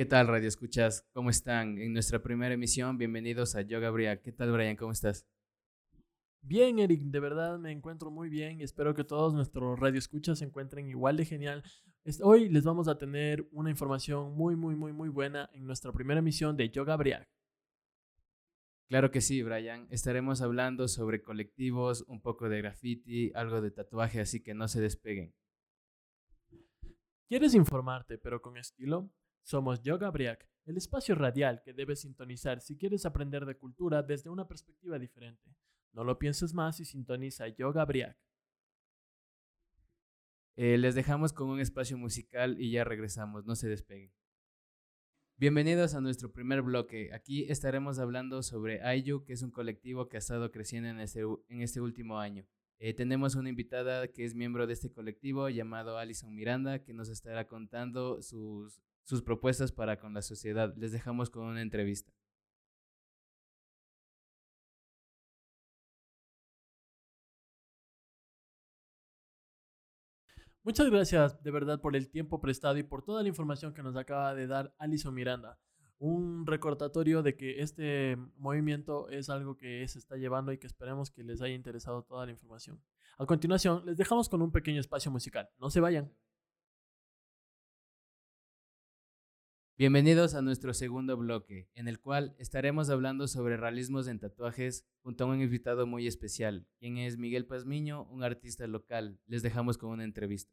¿Qué tal, Radio Escuchas? ¿Cómo están? En nuestra primera emisión, bienvenidos a Yoga Bria. ¿Qué tal, Brian? ¿Cómo estás? Bien, Eric, de verdad me encuentro muy bien y espero que todos nuestros radioescuchas se encuentren igual de genial. Hoy les vamos a tener una información muy, muy, muy, muy buena en nuestra primera emisión de Yoga Briac. Claro que sí, Brian. Estaremos hablando sobre colectivos, un poco de graffiti, algo de tatuaje, así que no se despeguen. ¿Quieres informarte, pero con estilo? Somos Yoga Briac, el espacio radial que debes sintonizar si quieres aprender de cultura desde una perspectiva diferente. No lo pienses más y sintoniza Yoga Briac. Eh, les dejamos con un espacio musical y ya regresamos, no se despeguen. Bienvenidos a nuestro primer bloque. Aquí estaremos hablando sobre Ayu, que es un colectivo que ha estado creciendo en este, en este último año. Eh, tenemos una invitada que es miembro de este colectivo llamado Alison Miranda, que nos estará contando sus, sus propuestas para con la sociedad. Les dejamos con una entrevista. Muchas gracias de verdad por el tiempo prestado y por toda la información que nos acaba de dar Alison Miranda. Un recordatorio de que este movimiento es algo que se está llevando y que esperemos que les haya interesado toda la información. A continuación, les dejamos con un pequeño espacio musical. No se vayan. Bienvenidos a nuestro segundo bloque, en el cual estaremos hablando sobre realismos en tatuajes junto a un invitado muy especial, quien es Miguel Pazmiño, un artista local. Les dejamos con una entrevista.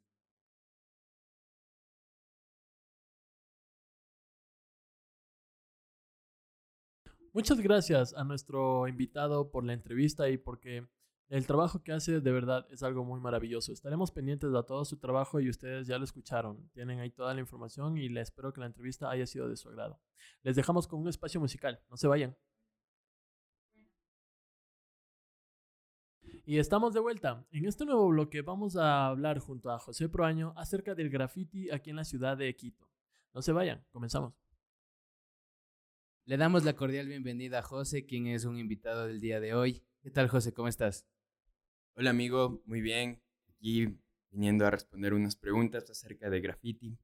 Muchas gracias a nuestro invitado por la entrevista y porque el trabajo que hace de verdad es algo muy maravilloso. Estaremos pendientes de todo su trabajo y ustedes ya lo escucharon. Tienen ahí toda la información y les espero que la entrevista haya sido de su agrado. Les dejamos con un espacio musical. No se vayan. Y estamos de vuelta. En este nuevo bloque vamos a hablar junto a José Proaño acerca del graffiti aquí en la ciudad de Quito. No se vayan, comenzamos. Le damos la cordial bienvenida a José, quien es un invitado del día de hoy. ¿Qué tal, José? ¿Cómo estás? Hola amigo, muy bien. Aquí viniendo a responder unas preguntas acerca de graffiti.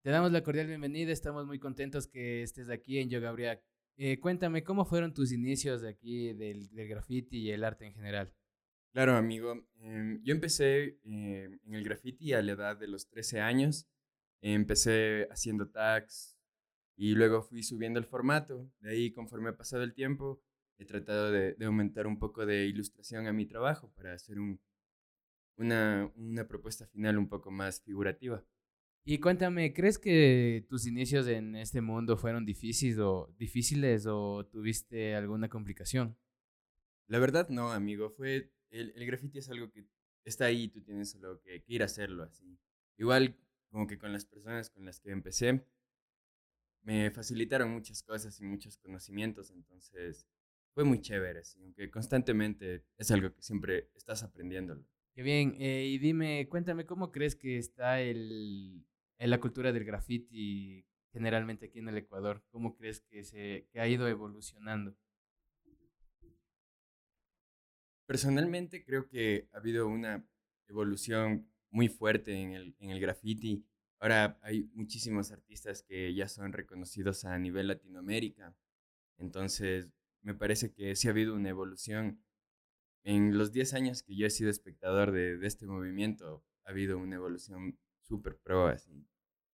Te damos la cordial bienvenida, estamos muy contentos que estés aquí en Yo Gabriel. Eh, cuéntame, ¿cómo fueron tus inicios de aquí del, graffiti y el arte en general? Claro, amigo. Em, yo empecé em, en el graffiti a la edad de los 13 años. empecé haciendo tags y luego fui subiendo el formato. De ahí, conforme ha pasado el tiempo, he tratado de, aumentar un poco de ilustración a mi trabajo para hacer un, una, una propuesta final un poco más figurativa. Y cuéntame, ¿crees que tus inicios en este mundo fueron difíciles o, difíciles o tuviste alguna complicación? La verdad no, amigo. Fue el, el graffiti es algo que está ahí, tú tienes solo que, que, ir a hacerlo así. Igual como que con las personas con las que empecé me facilitaron muchas cosas y muchos conocimientos, entonces fue muy chévere, aunque constantemente es algo que siempre estás aprendiéndolo. Qué bien, eh, y dime, cuéntame, ¿cómo crees que está el, en la cultura del graffiti generalmente aquí en el Ecuador? ¿Cómo crees que, se, que ha ido evolucionando? Personalmente creo que ha habido una evolución muy fuerte en el, en el graffiti. Ahora hay muchísimos artistas que ya son reconocidos a nivel Latinoamérica. Entonces, me parece que sí ha habido una evolución. En los 10 años que yo he sido espectador de, de este movimiento, ha habido una evolución súper pro, así.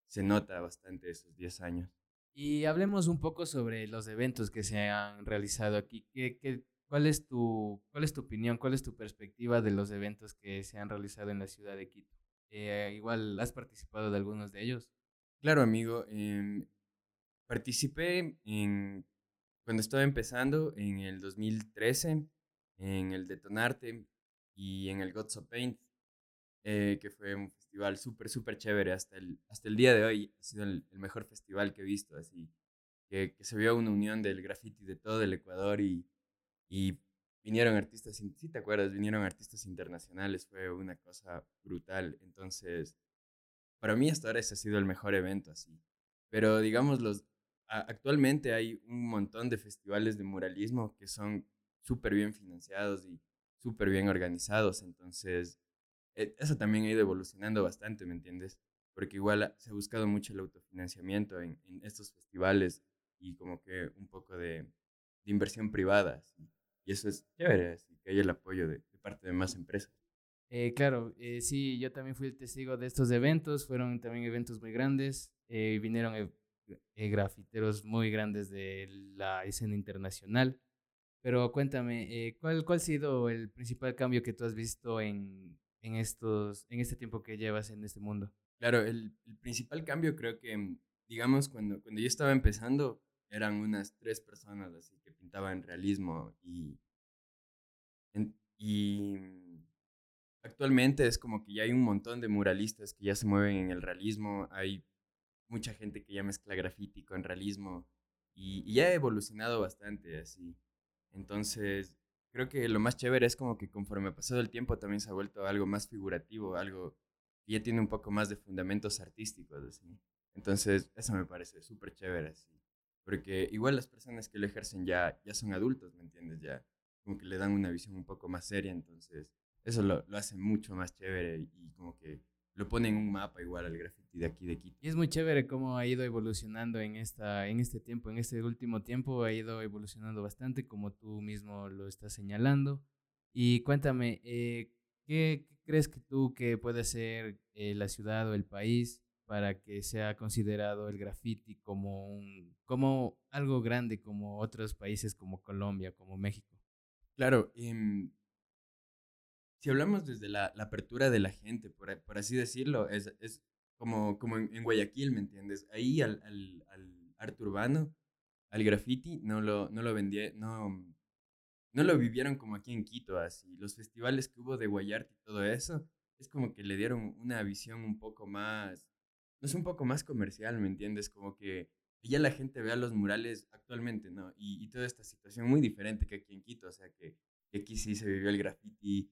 Se nota bastante esos 10 años. Y hablemos un poco sobre los eventos que se han realizado aquí. ¿Qué, qué, cuál, es tu, ¿Cuál es tu opinión, cuál es tu perspectiva de los eventos que se han realizado en la ciudad de Quito? Eh, igual, ¿has participado de algunos de ellos? Claro, amigo. Eh, participé en cuando estaba empezando en el 2013, en el Detonarte y en el Gods of Paint, eh, que fue un festival súper, súper chévere. Hasta el, hasta el día de hoy ha sido el, mejor festival que he visto, así que, que, se vio una unión del graffiti de todo el Ecuador y, y vinieron artistas, si te acuerdas, vinieron artistas internacionales, fue una cosa brutal. Entonces, para mí hasta ahora ese ha sido el mejor evento, así. Pero digamos, los, actualmente hay un montón de festivales de muralismo que son súper bien financiados y súper bien organizados, entonces e, eso también ha ido evolucionando bastante, ¿me entiendes? porque igual se ha buscado mucho el autofinanciamiento en, en estos festivales y como que un poco de, de inversión privada. Y eso es chévere, así que hay el apoyo de, parte de más empresas. Eh, claro, eh, sí, yo también fui el testigo de estos eventos, fueron también eventos muy grandes, eh, vinieron eh, grafiteros muy grandes de la escena internacional, pero cuéntame, eh, ¿cuál, ¿cuál ha sido el principal cambio que tú has visto en, en, estos, en este tiempo que llevas en este mundo? Claro, el, el principal cambio creo que, mm, digamos, cuando, cuando yo estaba empezando, eran unas tres personas así que pintaban realismo y, en- y mm, actualmente es como que ya hay un montón de muralistas que ya se mueven en el realismo, hay mucha gente que ya mezcla graffiti con realismo y, ya ha evolucionado bastante así. Entonces, creo que lo más chévere es como que conforme ha pasado el tiempo también se ha vuelto algo más figurativo, algo que ya tiene un poco más de fundamentos artísticos, así. Entonces, eso me parece súper chévere, así. Porque igual las personas que lo ejercen ya, ya son adultos, ¿me entiendes? Ya como que le dan una visión un poco más seria, entonces eso lo, lo hace mucho más chévere y como que lo pone en un mapa igual al graffiti de aquí de Quito. Y es muy chévere cómo ha ido evolucionando en, esta, en este tiempo, en este último tiempo, ha ido evolucionando bastante, como tú mismo lo estás señalando. Y cuéntame, eh, ¿qué, qué crees que tú que puede ser eh, la ciudad o el país para que sea considerado el graffiti como, un, como algo grande, como otros países como Colombia, como México? Claro, em, si hablamos desde la, apertura de la gente, por, por así decirlo, es, es como, como en, en Guayaquil, ¿me entiendes? Ahí al, al, al arte urbano, al graffiti, no lo, no lo vendía, no, no lo vivieron como aquí en Quito, así. Los festivales que hubo de Guayarte y todo eso, es como que le dieron una visión un poco más, no es un poco más comercial, ¿me entiendes? Como que ya la gente vea los murales actualmente, ¿no? Y, y toda esta situación muy diferente que aquí en Quito, o sea, que aquí sí se vivió el graffiti,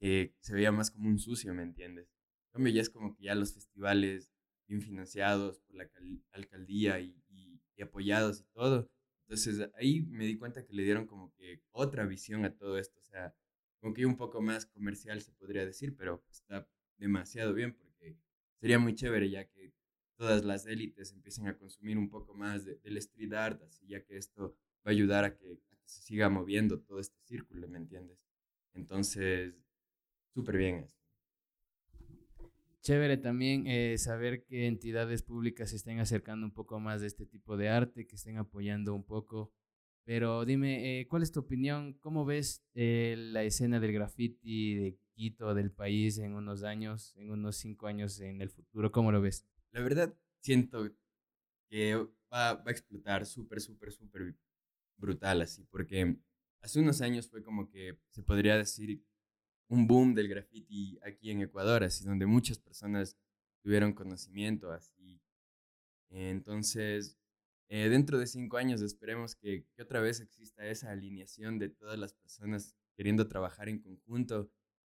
se veía más como un sucio, ¿me entiendes? En cambio, ya es como que ya los festivales bien financiados por la cal- alcaldía y, y- apoyados y todo. Entonces ahí me di cuenta que le dieron como que otra visión a todo esto, o sea, como que un poco más comercial se podría decir, pero está demasiado bien porque sería muy chévere ya que todas las élites empiecen a consumir un poco más de- del street art, ya que esto va a ayudar a que, a que se siga moviendo todo este círculo, ¿me entiendes? Entonces, súper bien. Chévere también eh, saber que entidades públicas se estén acercando un poco más de este tipo de arte, que estén apoyando un poco. Pero dime, eh, ¿cuál es tu opinión? ¿Cómo ves eh, la escena del graffiti de Quito, del país, en unos años, en unos cinco años en el futuro? ¿Cómo lo ves? La verdad, siento que va, va a explotar súper, súper, súper brutal así, porque hace unos años fue como que se podría decir un boom del graffiti aquí en Ecuador, así donde muchas personas tuvieron conocimiento así. Entonces, eh, dentro de cinco años esperemos que, otra vez exista esa alineación de todas las personas queriendo trabajar en conjunto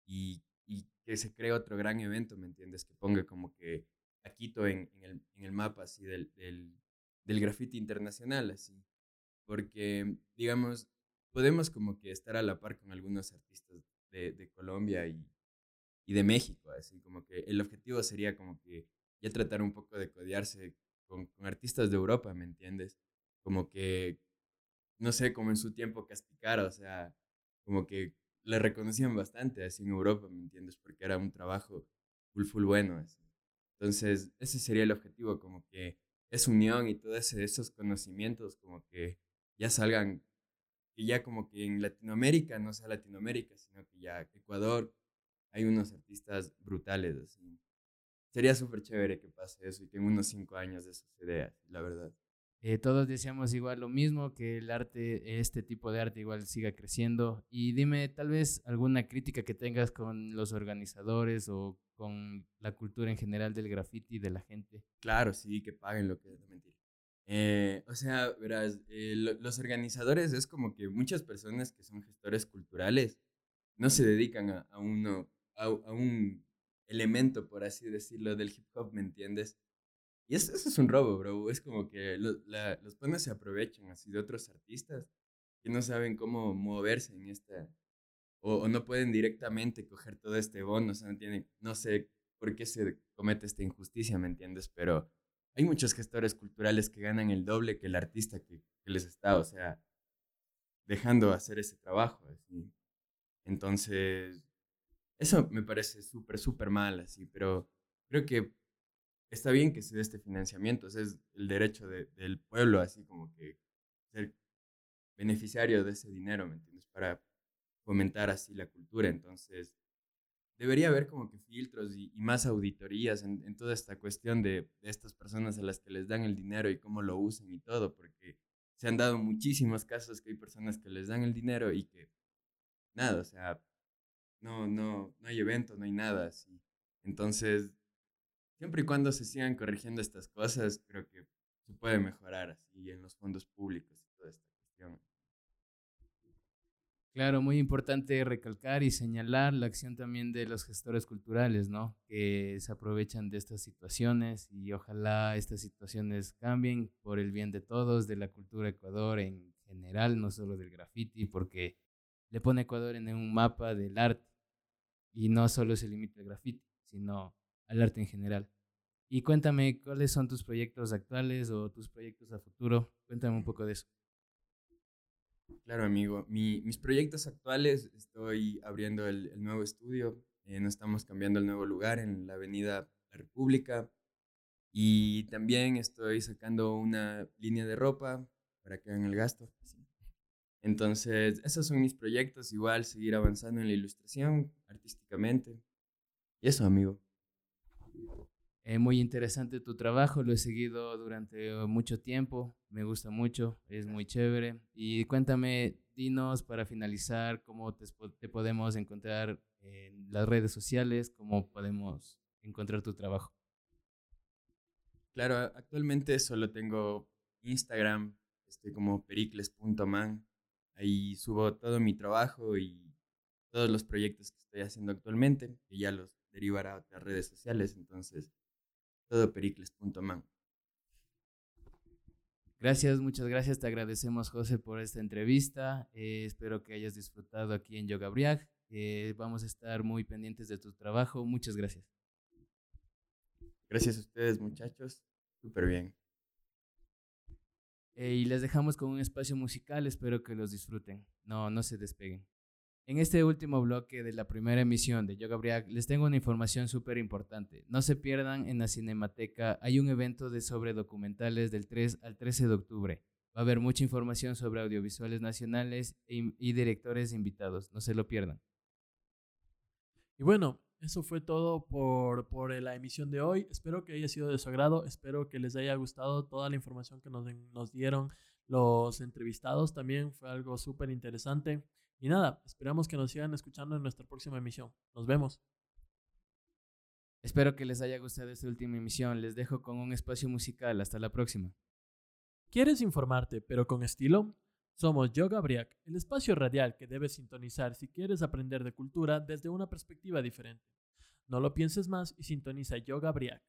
y, y que se cree otro gran evento, ¿me entiendes? Que ponga como que a Quito en, en el, en el mapa así del, del, del graffiti internacional, así. Porque, digamos, podemos como que estar a la par con algunos artistas de, Colombia y, y de México, así como que el objetivo sería como que ya tratar un poco de codearse con, con artistas de Europa, ¿me entiendes? Como que, no sé, como en su tiempo Caspicara, o sea, como que le reconocían bastante así en Europa, ¿me entiendes? Porque era un trabajo full, full bueno, así. Entonces, ese sería el objetivo, como que esa unión y todos esos conocimientos como que ya salgan, que ya como que en Latinoamérica, no sea Latinoamérica, sino que ya Ecuador, hay unos artistas brutales, así. Sería súper chévere que pase eso y que en unos cinco años eso se dé, la verdad. Eh, todos deseamos igual lo mismo, que el arte, este tipo de arte igual siga creciendo. Y dime, tal vez alguna crítica que tengas con los organizadores o con la cultura en general del graffiti de la gente. Claro, sí, que paguen lo que es mentira. Eh, o sea, verás, eh, lo- los organizadores es como que muchas personas que son gestores culturales no se dedican a, a uno, a, a un elemento, por así decirlo, del hip hop, ¿me entiendes? Y eso, eso es un robo, bro. Es como que lo- la- los panas se aprovechan así de otros artistas que no saben cómo moverse en esta, o, o no pueden directamente coger todo este bono, o sea, no tienen, no sé, por qué se comete esta injusticia, ¿me entiendes? Pero hay muchos gestores culturales que ganan el doble que el artista que, les está, o sea, dejando hacer ese trabajo. Entonces, eso me parece súper, súper mal, así, pero creo que está bien que se dé este financiamiento, es el derecho del pueblo, así como que ser beneficiario de ese dinero, ¿me entiendes? Para fomentar así la cultura. Entonces, debería haber como que filtros y, más auditorías en, toda esta cuestión de, estas personas a las que les dan el dinero y cómo lo usan y todo, porque se han dado muchísimos casos que hay personas que les dan el dinero y que nada, o sea, no, no, no hay evento, no hay nada así. Entonces, siempre y cuando se sigan corrigiendo estas cosas, creo que se puede mejorar así en los fondos públicos y toda esta cuestión. Claro, muy importante recalcar y señalar la acción también de los gestores culturales, ¿no? Que se aprovechan de estas situaciones y ojalá estas situaciones cambien por el bien de todos, de la cultura Ecuador en general, no solo del graffiti, porque le pone Ecuador en un mapa del arte y no solo se limita al graffiti, sino al arte en general. Y cuéntame, ¿cuáles son tus proyectos actuales o tus proyectos a futuro? Cuéntame un poco de eso. Claro, amigo. mis proyectos actuales, estoy abriendo el, nuevo estudio. Eh, nos estamos cambiando el nuevo lugar en la Avenida La República. Y también estoy sacando una línea de ropa para que hagan el gasto. Entonces, esos son mis proyectos. Igual seguir avanzando en la ilustración artísticamente. Y eso, amigo. Eh, muy interesante tu trabajo, lo he seguido durante uh, mucho tiempo, me gusta mucho, es muy chévere. Y cuéntame, dinos para finalizar, cómo te, te podemos encontrar en las redes sociales, cómo podemos encontrar tu trabajo. Claro, actualmente solo tengo Instagram, estoy como pericles.man, ahí subo todo mi trabajo y todos los proyectos que estoy haciendo actualmente, que ya los derivará a otras redes sociales, entonces todopericles.man. Gracias, muchas gracias. Te agradecemos, José, por esta entrevista. Eh, espero que hayas disfrutado aquí en Yoga Briag. Eh, vamos a estar muy pendientes de tu trabajo. Muchas gracias. Gracias a ustedes, muchachos. Súper bien. Eh, y les dejamos con un espacio musical. Espero que los disfruten. No, no se despeguen. En este último bloque de la primera emisión de Yoga Briag les tengo una información súper importante. No se pierdan en la Cinemateca, hay un evento de sobre documentales del 3 al 13 de octubre. Va a haber mucha información sobre audiovisuales nacionales y directores invitados, no se lo pierdan. Y bueno, eso fue todo por, por, la emisión de hoy. Espero que haya sido de su agrado, espero que les haya gustado toda la información que nos, nos dieron los entrevistados. También fue algo súper interesante. Y nada, esperamos que nos sigan escuchando en nuestra próxima emisión. Nos vemos. Espero que les haya gustado esta última emisión. Les dejo con un espacio musical. Hasta la próxima. ¿Quieres informarte, pero con estilo? Somos Yoga Briac, el espacio radial que debes sintonizar si quieres aprender de cultura desde una perspectiva diferente. No lo pienses más y sintoniza Yoga Briac.